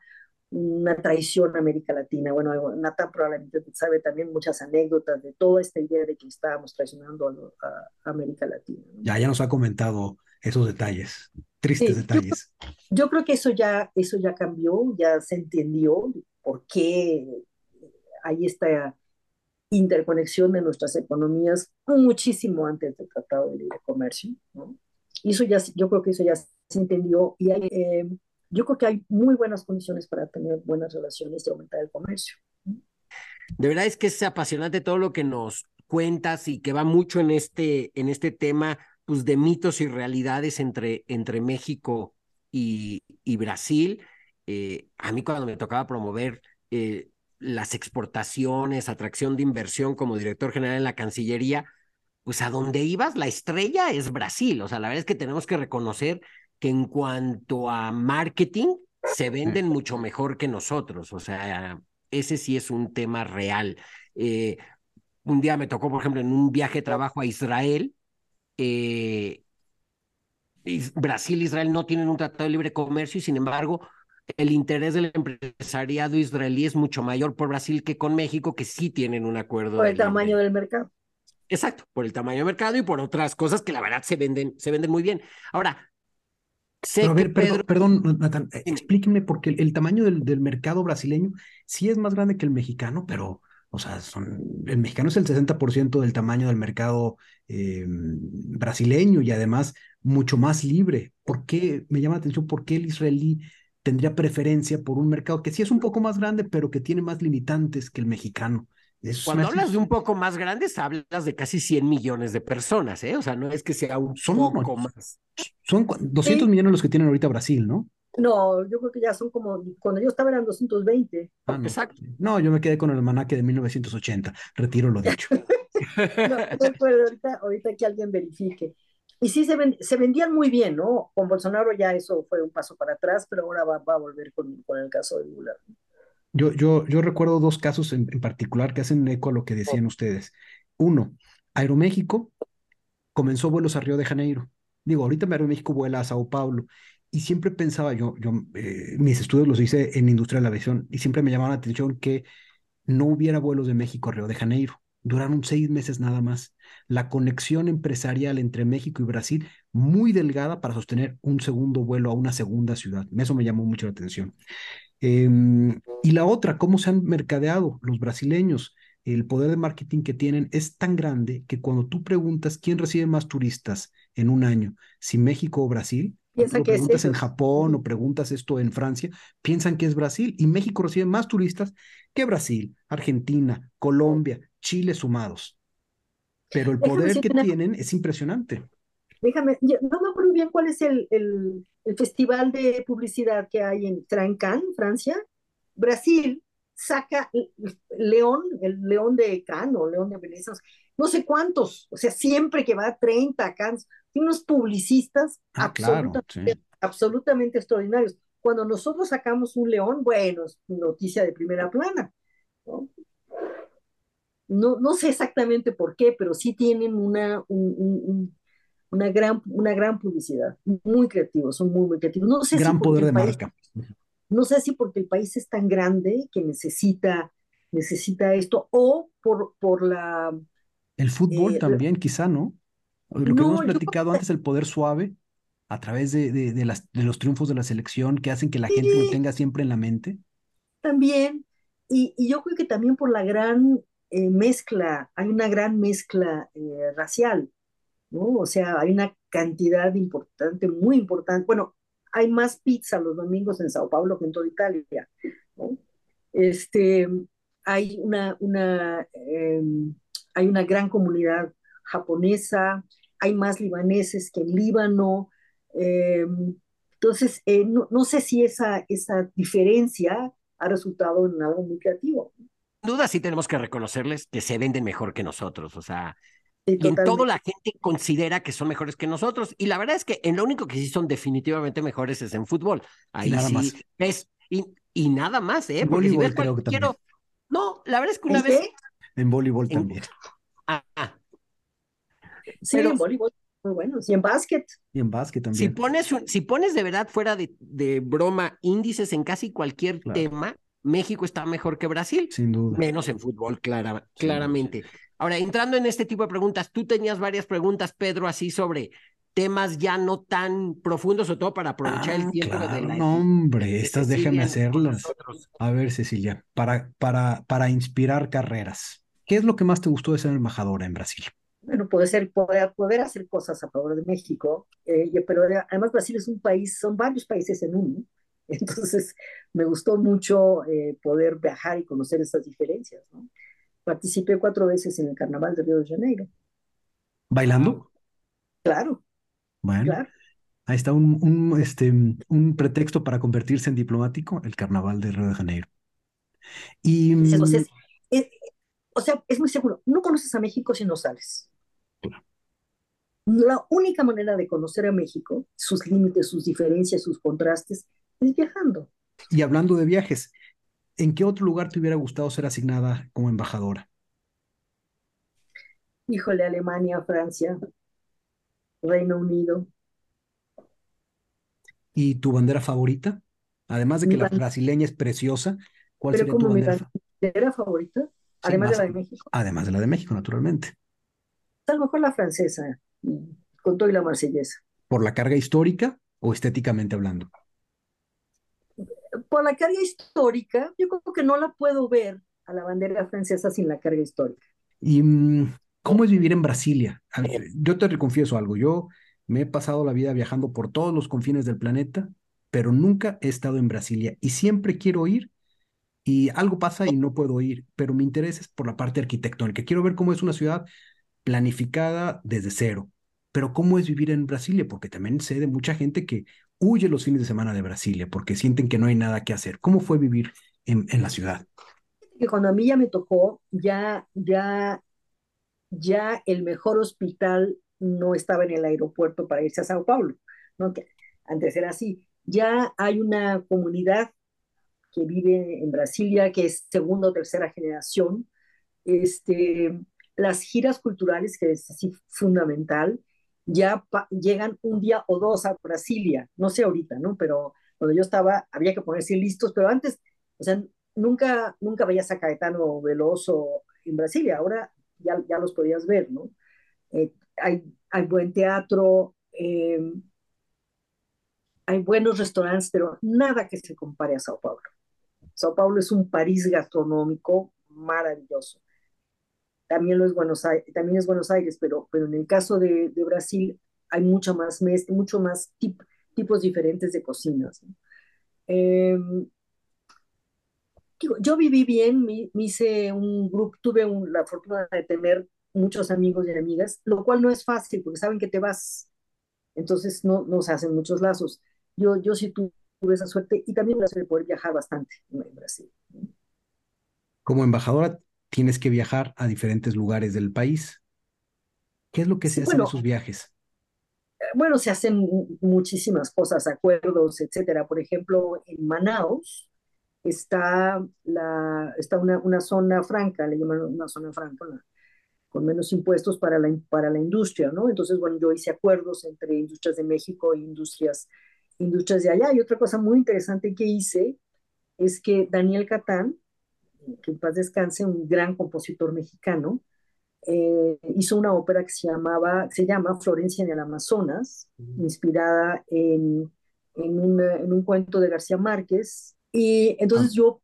una traición a América Latina. Bueno, Nathan probablemente sabe también muchas anécdotas de toda esta idea de que estábamos traicionando a, América Latina. Ya, ya nos ha comentado esos detalles, tristes detalles. Yo, creo que eso ya, eso ya cambió, ya se entendió por qué hay esta interconexión de nuestras economías muchísimo antes del Tratado de Libre Comercio. ¿no? Y eso ya, yo creo que eso ya se entendió y hay, eh, yo creo que hay muy buenas condiciones para tener buenas relaciones y aumentar el comercio. De verdad es que es apasionante todo lo que nos cuentas y que va mucho en este, en este tema pues, de mitos y realidades entre, entre México y, y Brasil. Eh, a mí cuando me tocaba promover eh, las exportaciones, atracción de inversión como director general en la Cancillería, pues a donde ibas, la estrella es Brasil. O sea, la verdad es que tenemos que reconocer que en cuanto a marketing se venden mucho mejor que nosotros. O sea, ese sí es un tema real. Eh, un día me tocó, por ejemplo, en un viaje de trabajo a Israel. Eh, Brasil e Israel no tienen un tratado de libre comercio y sin embargo el interés del empresariado israelí es mucho mayor por Brasil que con México, que sí tienen un acuerdo. Por el tamaño del mercado. Exacto, por el tamaño del mercado y por otras cosas que la verdad se venden, se venden muy bien. Ahora, sé a ver, perdón, Nathan, explíqueme, porque el, tamaño del, del, mercado brasileño sí es más grande que el mexicano, pero, o sea, son, el mexicano es el 60% del tamaño del mercado eh, brasileño y además mucho más libre. ¿Por qué, me llama la atención, por qué el israelí tendría preferencia por un mercado que sí es un poco más grande, pero que tiene más limitantes que el mexicano? Cuando hablas de un poco más grandes, hablas de casi 100 millones de personas, ¿eh? O sea, no es que sea un poco más. Son 200 millones los que tienen ahorita Brasil, ¿no? No, yo creo que ya son como, cuando yo estaba eran 220. Ah, no. Exacto. No, yo me quedé con el almanaque de 1980, retiro lo dicho. no, ahorita, ahorita que alguien verifique. Y sí, se, se vendían muy bien, ¿no? Con Bolsonaro ya eso fue un paso para atrás, pero ahora va, a volver con, con, el caso de Lula. Yo, yo, yo recuerdo dos casos en, en, particular que hacen eco a lo que decían ustedes. Uno, Aeroméxico comenzó vuelos a Río de Janeiro. Digo, ahorita Aeroméxico vuela a Sao Paulo. Y siempre pensaba yo, yo eh, mis estudios los hice en industria de la aviación y siempre me llamaba la atención que no hubiera vuelos de México a Río de Janeiro duraron seis meses nada más. La conexión empresarial entre México y Brasil muy delgada para sostener un segundo vuelo a una segunda ciudad. Eso me llamó mucho la atención. Em, y la otra, cómo se han mercadeado los brasileños. El poder de marketing que tienen es tan grande que cuando tú preguntas quién recibe más turistas en un año, si México o Brasil, Piensan que preguntas en Japón o preguntas esto en Francia, piensan que es Brasil y México recibe más turistas que Brasil, Argentina, Colombia, Chile sumados. Pero el poder que tienen es impresionante. Déjame, no me bien cuál es el, el, festival de publicidad que hay en, Cannes, Francia. Brasil saca León, el León de Cannes o León de Venecia, no sé cuántos, o sea, siempre que va a 30 Cannes, tiene unos publicistas ah, absolutamente, extraordinarios. Cuando nosotros sacamos un león, bueno, es noticia de primera plana. ¿no? No, sé exactamente por qué, pero sí tienen una, una, gran, una gran publicidad, muy creativos, son muy, muy creativos. No sé gran poder de marca. No sé si porque el país es tan grande que necesita, necesita esto, o por, por la... El fútbol eh, también, quizá, ¿no? Lo que hemos platicado antes, el poder suave, a través de, de, las, de los triunfos de la selección, que hacen que la gente lo tenga siempre en la mente. También, y, y, yo creo que también por la gran eh, mezcla, hay una gran mezcla eh, racial, O sea, hay una cantidad importante, muy importante. Bueno, hay más pizza los domingos en Sao Paulo que en toda Italia. Este, hay una, una, em, hay una gran comunidad japonesa, hay más libaneses que en Líbano. Em, entonces, eh, no, no, sé si esa, esa diferencia ha resultado en algo muy creativo duda sí tenemos que reconocerles que se venden mejor que nosotros, o sea, y en todo la gente considera que son mejores que nosotros, y la verdad es que en lo único que sí son definitivamente mejores es en fútbol. Ahí nada sí más. es, y, y, nada más, ¿eh? En Porque voleibol, creo que quiero... No, la verdad es que una vez... En voleibol también. Ah, ah. Sí, en voleibol muy bueno. Y en básquet. Y en básquet también. Si pones, si pones de verdad fuera de, de broma índices en casi cualquier tema, México está mejor que Brasil. Sin duda. Menos en fútbol, clara, claramente. Ahora, entrando en este tipo de preguntas, tú tenías varias preguntas, Pedro, así sobre temas ya no tan profundos, sobre todo para aprovechar el ah, tiempo. de la... No, hombre, estas déjame hacerlas. A ver, Cecilia, para, para, para inspirar carreras, ¿qué es lo que más te gustó de ser embajadora en Brasil? Bueno, puede ser poder, poder hacer cosas a favor de México, eh, pero además Brasil es un país, son varios países en uno, Entonces, me gustó mucho eh, poder viajar y conocer esas diferencias. ¿no? Participé cuatro veces en el Carnaval de Río de Janeiro. ¿Bailando? Claro. Bueno, ahí está un, un, este, un pretexto para convertirse en diplomático, el Carnaval de Río de Janeiro. Y, mm, o sea, es muy seguro, no conoces a México si no sales. La única manera de conocer a México, sus límites, sus diferencias, sus contrastes, es viajando. Y hablando de viajes, ¿en qué otro lugar te hubiera gustado ser asignada como embajadora? Híjole, Alemania, Francia, Reino Unido. ¿Y tu bandera favorita? Además de que la brasileña es preciosa, ¿cuál Pero sería como tu mi bandera? fa- bandera favorita, además de la de México, Además de la de México, naturalmente. a lo mejor la francesa, mm, con todo y la marsellesa. ¿Por la carga histórica o estéticamente hablando? Por la carga histórica, yo creo que no la puedo ver a la bandera francesa sin la carga histórica. ¿Y mm, cómo es vivir en Brasilia? Yo te confieso algo, yo me he pasado la vida viajando por todos los confines del planeta, pero nunca he estado en Brasilia y siempre quiero ir y algo pasa y no puedo ir, pero mi interés es por la parte arquitectónica. Quiero ver cómo es una ciudad planificada desde cero, pero cómo es vivir en Brasilia, porque también sé de mucha gente que huye los fines de semana de Brasilia porque sienten que no hay nada que hacer. ¿Cómo fue vivir en, en la ciudad? Que cuando a mí ya me tocó, ya, ya, ya el mejor hospital no estaba en el aeropuerto para irse a Sao Paulo, ¿no? Antes era así. Ya hay una comunidad que vive en Brasilia, que es segunda o tercera generación. Este, las giras culturales, que es así fundamental, ya llegan un día o dos a Brasilia, no sé ahorita, ¿no? Pero cuando yo estaba, había que ponerse listos, pero antes, o sea, nunca, nunca veías a Caetano Veloso en Brasilia, ahora ya, ya los podías ver, ¿no? Eh, hay, hay buen teatro, eh, hay buenos restaurantes, pero nada que se compare a Sao Paulo. Sao Paulo es un París gastronómico maravilloso. También, lo es, Buenos Aires, también es Buenos Aires, pero, pero en el caso de, de Brasil hay mucho más, mucho más tip, tipos diferentes de cocinas. ¿no? Eh, digo, yo viví bien, me, me hice un grupo, tuve un, la fortuna de tener muchos amigos y amigas, lo cual no es fácil porque saben que te vas, entonces no, no se hacen muchos lazos. Yo, yo sí tuve esa suerte y también la suerte de poder viajar bastante en Brasil. Como embajadora tienes que viajar a diferentes lugares del país. ¿Qué es lo que se sí, hace bueno, en esos viajes? Bueno, se hacen muchísimas cosas, acuerdos, etcétera. Por ejemplo, en Manaus está, la, está una, una zona franca, le llaman una zona franca, con menos impuestos para la, para la industria, ¿no? Entonces, bueno, yo hice acuerdos entre industrias de México e industrias, industrias de allá. Y otra cosa muy interesante que hice es que Daniel Catán, que en paz descanse, un gran compositor mexicano, eh, hizo una ópera que se, llamaba, se llama Florencia en el Amazonas, inspirada en, en, una, en, un cuento de García Márquez. Y entonces ah. yo,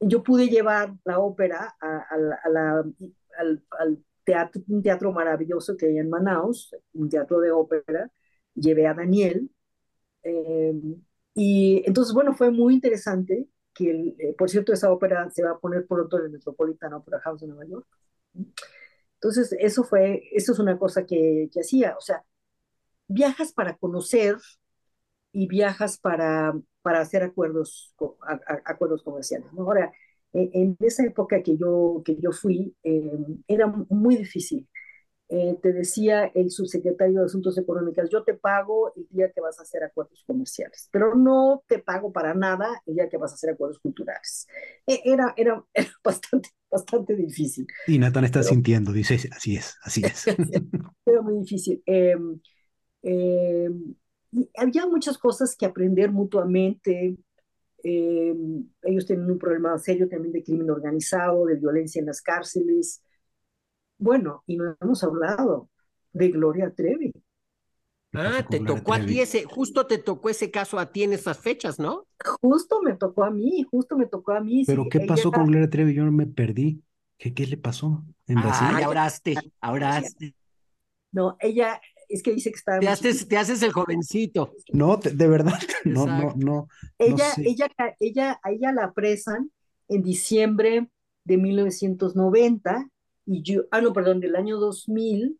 yo pude llevar la ópera a, a, a la, al, al, teatro, un teatro maravilloso que hay en Manaus, un teatro de ópera. Llevé a Daniel. Eh, y entonces, bueno, fue muy interesante que, el, eh, por cierto, esa ópera se va a poner pronto en el Metropolitan Opera House de Nueva York. Entonces, eso fue, eso es una cosa que, que hacía, o sea, viajas para conocer y viajas para, para hacer acuerdos, a, a, acuerdos comerciales. ¿no? Ahora, en, en, esa época que yo, que yo fui, eh, era muy difícil. Eh, te decía el subsecretario de Asuntos Económicos, yo te pago el día que vas a hacer acuerdos comerciales, pero no te pago para nada el día que vas a hacer acuerdos culturales. E era, era, era bastante, bastante difícil. Y Nathan está pero, sintiendo, dice, así es, así es. Era muy difícil. Eh, eh, había muchas cosas que aprender mutuamente. Eh, ellos tienen un problema serio también de crimen organizado, de violencia en las cárceles. Bueno, y no hemos hablado de Gloria Trevi. Ah, te tocó a ti ese, justo te tocó ese caso a ti en esas fechas, ¿no? Justo me tocó a mí, justo me tocó a mí. Pero sí, ¿qué pasó ella... con Gloria Trevi? Yo no me perdí. ¿Qué, qué le pasó en Brasil? Ah, ahora ahora No, ella, es que dice que está... Te haces, te haces el jovencito. No, te, de verdad, no, no, no. Ella, no sé. ella, ella, a ella la apresan en diciembre de 1990 y yo, ah, no, perdón, del año 2000,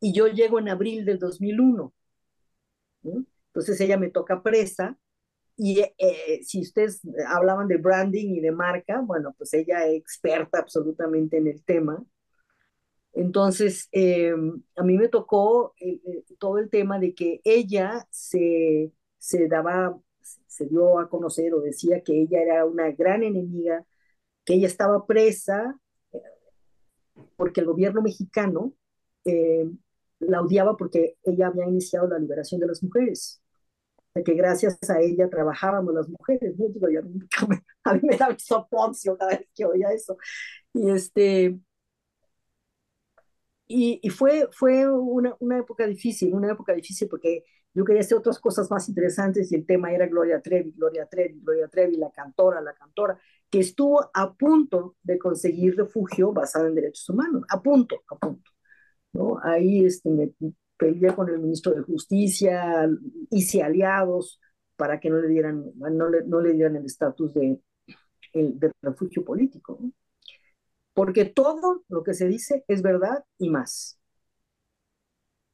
y yo llego en abril del 2001. ¿no? Entonces ella me toca presa, y eh, si ustedes hablaban de branding y de marca, bueno, pues ella es experta absolutamente en el tema. Entonces, eh, a mí me tocó eh, todo el tema de que ella se, se daba, se dio a conocer o decía que ella era una gran enemiga, que ella estaba presa porque el gobierno mexicano eh, la odiaba porque ella había iniciado la liberación de las mujeres. que gracias a ella trabajábamos las mujeres, ¿no? Digo, yo, a mí me da soponcio cada vez que oía eso. Y este, y, y, fue, fue una, una, época difícil, una época difícil porque yo quería hacer otras cosas más interesantes y el tema era Gloria Trevi, Gloria Trevi, Gloria Trevi, la cantora, la cantora, que estuvo a punto de conseguir refugio basado en derechos humanos, a punto, a punto. ¿no? Ahí este, me peleé con el ministro de Justicia, hice aliados para que no le dieran, no le, no le dieran el estatus de, refugio político. porque todo lo que se dice es verdad y más.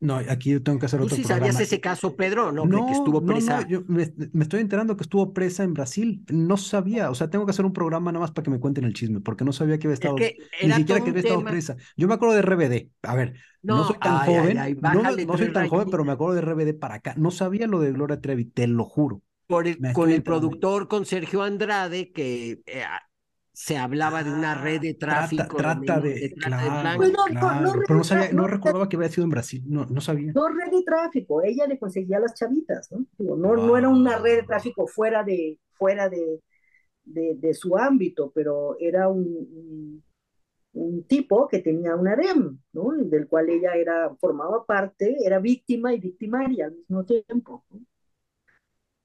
No, aquí yo tengo que hacer ¿Tú otro sí programa. sabías ese caso, Pedro? No, no que estuvo presa. No, no, yo me, me, estoy enterando que estuvo presa en Brasil. No sabía, o sea, tengo que hacer un programa nada más para que me cuenten el chisme, porque no sabía que había estado, es que ni siquiera que había estado presa. Yo me acuerdo de RBD. A ver, no, soy tan ay, joven, ay, ay, no, soy tan joven, pero me acuerdo de RBD para acá. No sabía lo de Gloria Trevi, te lo juro. Por el, con el productor, con Sergio Andrade, que eh, se hablaba de una red de tráfico. Trata, trata de, de, trata claro, de claro, no, no, pero no, sabía, no, recordaba que había sido en Brasil, no, no sabía. No red de tráfico, ella le conseguía a las chavitas, ¿no? Digo, no, wow. no era una red de tráfico fuera de, fuera de, de, de su ámbito, pero era un, un, un, tipo que tenía un harem, ¿no? Del cual ella era, formaba parte, era víctima y victimaria al mismo tiempo. ¿no?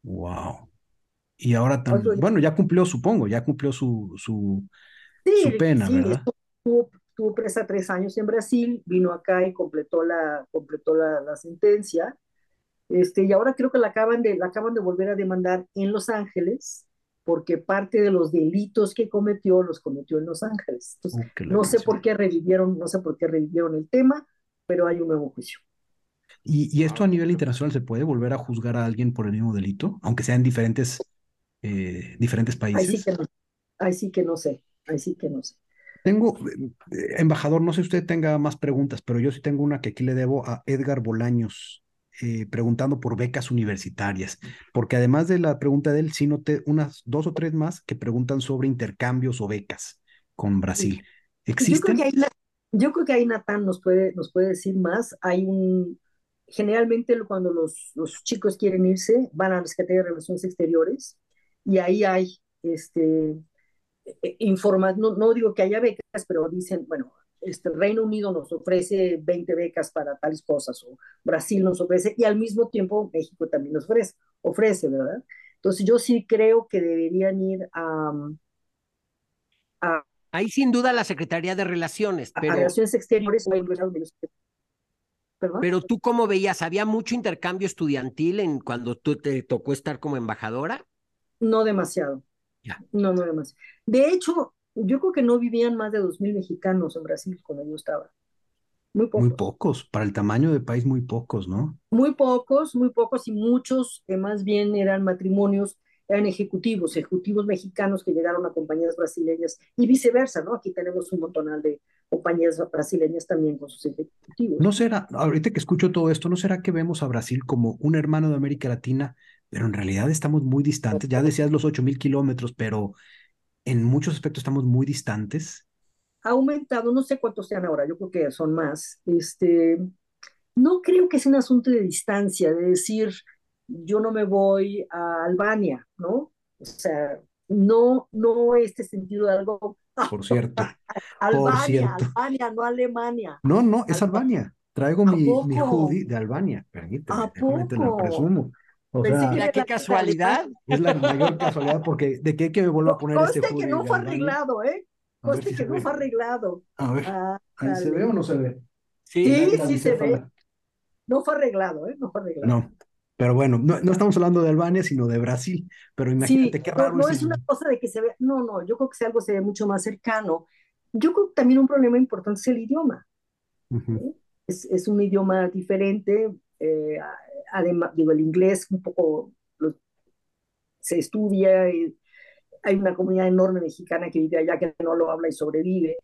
Wow. Y ahora también, bueno, ya cumplió, supongo, ya cumplió su, su, sí, su pena, sí, ¿verdad? Estuvo, estuvo, presa tres años en Brasil, vino acá y completó la, completó la, la, sentencia. Este, y ahora creo que la acaban, de, la acaban de volver a demandar en Los Ángeles, porque parte de los delitos que cometió los cometió en Los Ángeles. Entonces, uh, no sé por qué revivieron, no sé por qué revivieron el tema, pero hay un nuevo juicio. ¿Y, y esto a nivel internacional se puede volver a juzgar a alguien por el mismo delito, aunque sean diferentes eh, diferentes países. Ahí sí, que no, ahí sí que no sé, ahí sí que no sé. Tengo, eh, embajador, no sé si usted tenga más preguntas, pero yo sí tengo una que aquí le debo a Edgar Bolaños, eh, preguntando por becas universitarias, porque además de la pregunta de él, sí noté unas dos o tres más que preguntan sobre intercambios o becas con Brasil. ¿Existen? Yo creo que ahí, yo creo que ahí Natán nos puede, nos puede decir más. Hay un, generalmente cuando los, los chicos quieren irse, van a la Secretaría de Relaciones Exteriores y ahí hay este, informa, no, no, digo que haya becas, pero dicen, bueno, este, Reino Unido nos ofrece 20 becas para tales cosas, o Brasil nos ofrece, y al mismo tiempo México también nos ofrece, ofrece ¿verdad? Entonces yo sí creo que deberían ir a... a Ahí sin duda la Secretaría de Relaciones, pero... A Relaciones Exteriores. ¿Perdón? Pero tú cómo veías, ¿había mucho intercambio estudiantil en cuando tú te tocó estar como embajadora? No demasiado. No, no demasiado. De hecho, yo creo que no vivían más de 2.000 mexicanos en Brasil cuando yo estaba. Muy pocos. Muy pocos, para el tamaño del país muy pocos, ¿no? Muy pocos, muy pocos y muchos que más bien eran matrimonios, eran ejecutivos, ejecutivos mexicanos que llegaron a compañías brasileñas y viceversa, ¿no? Aquí tenemos un montonal de compañías brasileñas también con sus ejecutivos. ¿No será, ahorita que escucho todo esto, no será que vemos a Brasil como un hermano de América Latina pero en realidad estamos muy distantes. Ya decías los 8 mil kilómetros, pero en muchos aspectos estamos muy distantes. Ha aumentado, no sé cuántos sean ahora, yo creo que son más. Este, no creo que sea un asunto de distancia, de decir, yo no me voy a Albania, ¿no? O sea, no, no este sentido de algo. Por cierto. Albania, por cierto. Albania, no Alemania. No, no, es Albania. Traigo mi, mi hoodie de Albania, permíteme, te la presumo. O sea, Mira qué casualidad. es la mayor casualidad porque de qué que me vuelvo a poner Conste este hoodie que no fue arreglado, ¿eh? Si que no ve. fue arreglado. A ver, Ah, ¿ahí se ve o no se ve? Sí, sí se ve. No fue arreglado, ¿eh? No fue arreglado. No, pero bueno, no, no estamos hablando de Albania, sino de Brasil. Pero Sí, imagínate qué no, raro no es es el- una cosa de que se vea, no, no, yo creo que si algo se ve mucho más cercano. Yo creo que también un problema importante es el idioma. Es, es un idioma diferente, eh, además, digo, el inglés un poco lo- se estudia, y hay una comunidad enorme mexicana que vive allá que no lo habla y sobrevive.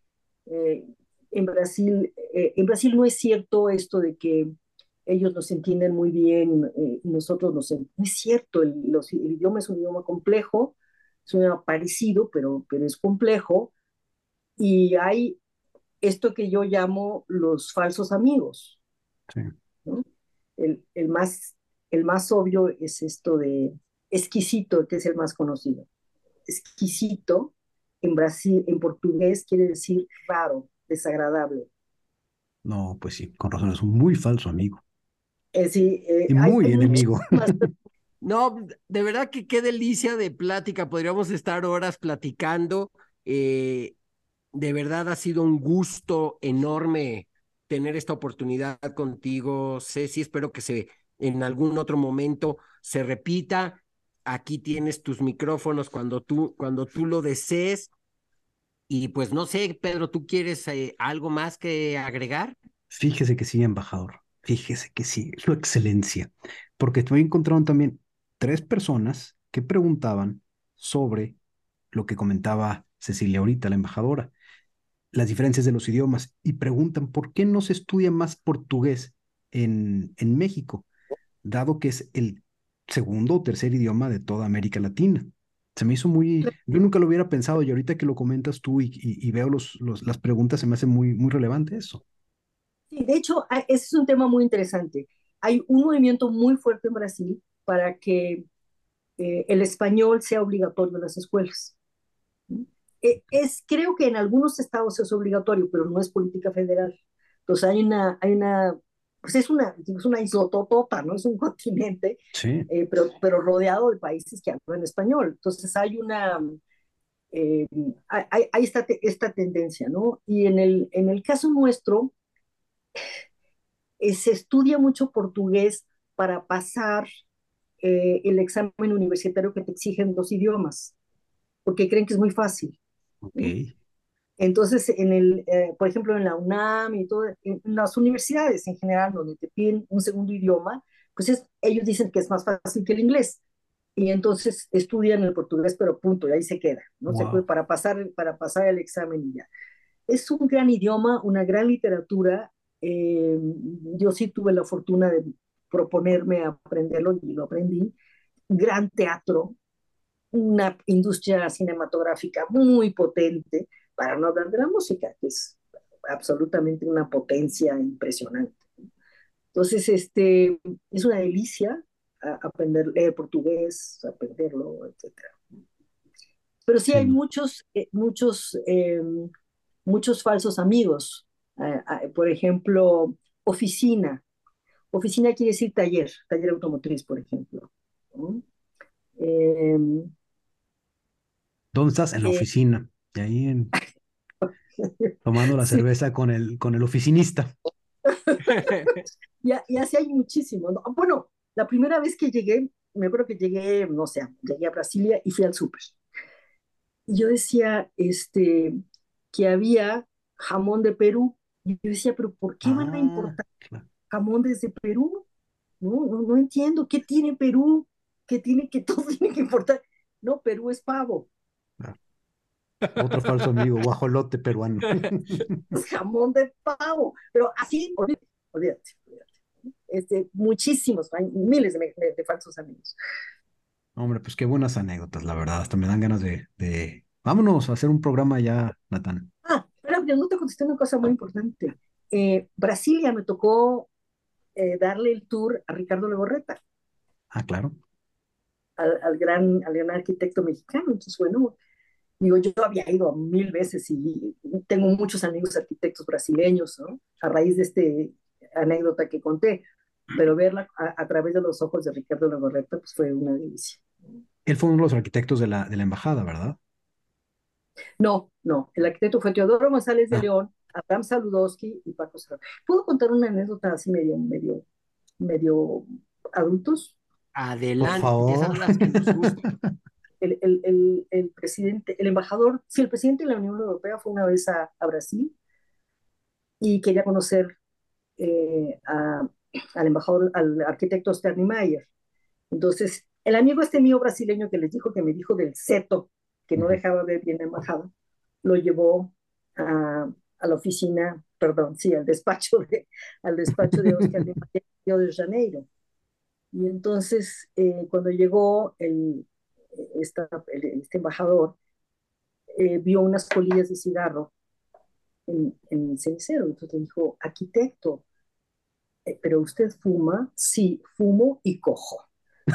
Eh, en Brasil, eh, en Brasil no es cierto esto de que ellos nos entienden muy bien eh, y nosotros nos no es cierto, el, los- el idioma es un idioma complejo, es un idioma parecido, pero, pero es complejo, y hay esto que yo llamo los falsos amigos. Sí. ¿no? El, el más, el más obvio es esto de exquisito, que es el más conocido. Exquisito en Brasil, en portugués quiere decir raro, desagradable. No, pues sí, con razón, es un muy falso amigo. Eh, sí, eh, y muy enemigo. no, de verdad que qué delicia de plática, podríamos estar horas platicando. Eh, de verdad ha sido un gusto enorme tener esta oportunidad contigo, Ceci. Espero que se en algún otro momento se repita. Aquí tienes tus micrófonos cuando tú, cuando tú lo desees. Y pues no sé, Pedro, ¿tú quieres eh, algo más que agregar? Fíjese que sí, embajador. Fíjese que sí, su excelencia. Porque estoy encontrando también tres personas que preguntaban sobre lo que comentaba Cecilia ahorita, la embajadora las diferencias de los idiomas y preguntan por qué no se estudia más portugués en, en México, dado que es el segundo o tercer idioma de toda América Latina. Se me hizo muy, yo nunca lo hubiera pensado y ahorita que lo comentas tú y, y, veo los, los, las preguntas, se me hace muy, muy relevante eso. Sí, de hecho, ese es un tema muy interesante. Hay un movimiento muy fuerte en Brasil para que eh, el español sea obligatorio en las escuelas. Eh, es, creo que en algunos estados es obligatorio, pero no es política federal. Entonces hay una, hay una, pues es una, es una ¿no? Es un continente, eh, pero, pero rodeado de países que hablan español. Entonces hay una, eh, hay, hay esta, esta tendencia, ¿no? Y en el, en el caso nuestro, se estudia mucho portugués para pasar el examen universitario que te exigen dos idiomas, porque creen que es muy fácil. Entonces, en el, eh, por ejemplo, en la UNAM y todo, en las universidades en general, donde te piden un segundo idioma, pues es, ellos dicen que es más fácil que el inglés. Y entonces estudian el portugués, pero punto, y ahí se queda, ¿no? Se puede para pasar, para pasar el examen y ya. Es un gran idioma, una gran literatura. Eh, yo sí tuve la fortuna de proponerme a aprenderlo y lo aprendí. Gran teatro, una industria cinematográfica muy potente, para no hablar de la música, que es absolutamente una potencia impresionante. Entonces, este, es una delicia aprender leer portugués, aprenderlo, etc. Pero sí hay muchos, eh, muchos, em, muchos falsos amigos. por ejemplo, oficina. Oficina quiere decir taller, taller automotriz, por ejemplo. Em, ¿Dónde estás? En la oficina. Y ahí en... tomando la cerveza con el, con el oficinista. y, así hay muchísimo. Bueno, la primera vez que llegué, me acuerdo que llegué, no sé, llegué a Brasilia y fui al súper. Y yo decía, este, que había jamón de Perú. Y yo decía, pero ¿por qué van a ah, importar jamón desde Perú? No, no, no entiendo. ¿Qué tiene Perú? ¿Qué tiene que todo tiene que importar? No, Perú es pavo. Otro falso amigo, guajolote peruano. Jamón de pavo, pero así, olvídate, olvídate. Este, muchísimos, hay miles de, falsos amigos. Hombre, pues qué buenas anécdotas, la verdad. Hasta me dan ganas de, de... Vámonos a hacer un programa ya, Natán. Ah, pero yo no te contesté una cosa muy importante. Eh, Brasilia me tocó eh, darle el tour a Ricardo Legorreta. Ah, claro. Al, al, gran, al gran arquitecto mexicano. Entonces, bueno, Digo, yo había ido mil veces y tengo muchos amigos arquitectos brasileños, ¿no? A raíz de este anécdota que conté, pero verla a, través de los ojos de Ricardo Legorreta, pues fue una delicia. Él fue uno de los arquitectos de la, de la embajada, ¿verdad? No, no. El arquitecto fue Teodoro González de ah. León, Abraham Saludowski y Paco Serrano. ¿Puedo contar una anécdota así medio, medio, medio adultos? Adelante, Por favor. las que nos gustan. el, el, presidente, el embajador, sí, el presidente de la Unión Europea fue una vez a, Brasil y quería conocer eh, al embajador, al arquitecto Mayer. Entonces, el amigo este mío brasileño que les dijo, que me dijo del CETO, que no dejaba ver bien la embajada, lo llevó a, a, la oficina, perdón, sí, al despacho de, al despacho de Oscar de Río de Janeiro. Y entonces, eh, cuando llegó, el, esta, este embajador eh, vio unas colillas de cigarro en, en, el cenicero. Entonces dijo, arquitecto, eh, ¿pero usted fuma? Sí, fumo y cojo.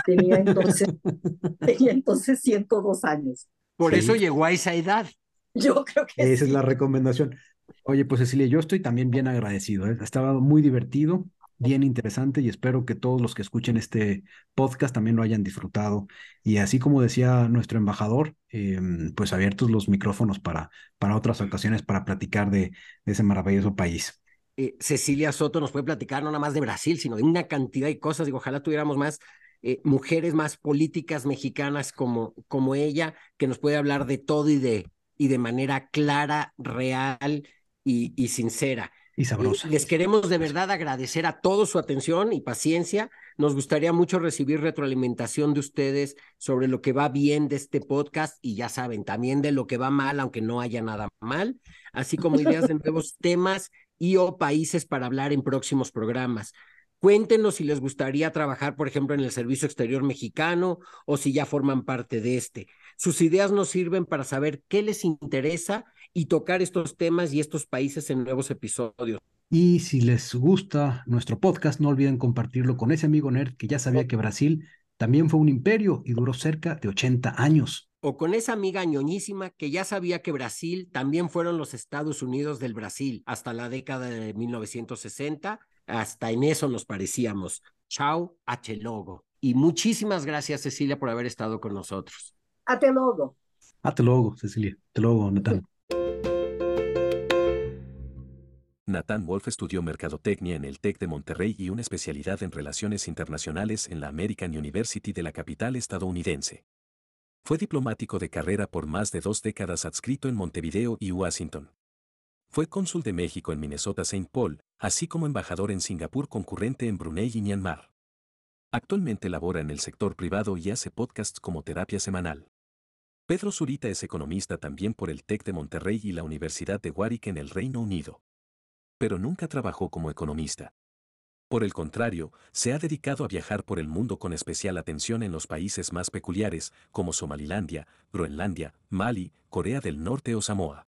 Tenía entonces, tenía entonces 102 años. Por Sí. eso llegó a esa edad. Yo creo que Esa es sí. la recomendación. Oye, pues Cecilia, yo estoy también bien agradecido. ¿eh? Estaba muy divertido, bien interesante y espero que todos los que escuchen este podcast también lo hayan disfrutado. Y así como decía nuestro embajador, eh, pues abiertos los micrófonos para, para otras ocasiones para platicar de, de ese maravilloso país. Eh, Cecilia Soto nos puede platicar no nada más de Brasil, sino de una cantidad de cosas. Digo, ojalá tuviéramos más eh, mujeres más políticas mexicanas como, como ella, que nos puede hablar de todo y de, y de manera clara, real y, y sincera. Y Eh, sabrosa. Les queremos de verdad agradecer a todos su atención y paciencia. Nos gustaría mucho recibir retroalimentación de ustedes sobre lo que va bien de este podcast y ya saben, también de lo que va mal, aunque no haya nada mal, así como ideas de nuevos temas y o países para hablar en próximos programas. Cuéntenos si les gustaría trabajar, por ejemplo, en el Servicio Exterior Mexicano o si ya forman parte de este. Sus ideas nos sirven para saber qué les interesa y tocar estos temas y estos países en nuevos episodios. Y si les gusta nuestro podcast, no olviden compartirlo con ese amigo nerd que ya sabía que Brasil también fue un imperio y duró cerca de 80 años. O con esa amiga ñoñísima que ya sabía que Brasil también fueron los Estados Unidos del Brasil hasta la década de 1960. Hasta en eso nos parecíamos. Chao, H. Logo. Y muchísimas gracias, Cecilia, por haber estado con nosotros. Hasta luego. Te luego, Cecilia. Te luego, Natán. Nathan Wolf estudió mercadotecnia en el TEC de Monterrey y una especialidad en relaciones internacionales en la American University de la capital estadounidense. Fue diplomático de carrera por más de dos décadas adscrito en Montevideo y Washington. Fue cónsul de México en Minnesota-St. Paul, así como embajador en Singapur concurrente en Brunei y Myanmar. Actualmente labora en el sector privado y hace podcasts como terapia semanal. Pedro Zurita es economista también por el TEC de Monterrey y la Universidad de Warwick en el Reino Unido pero nunca trabajó como economista. Por el contrario, se ha dedicado a viajar por el mundo con especial atención en los países más peculiares, como Somalilandia, Groenlandia, Mali, Corea del Norte o Samoa.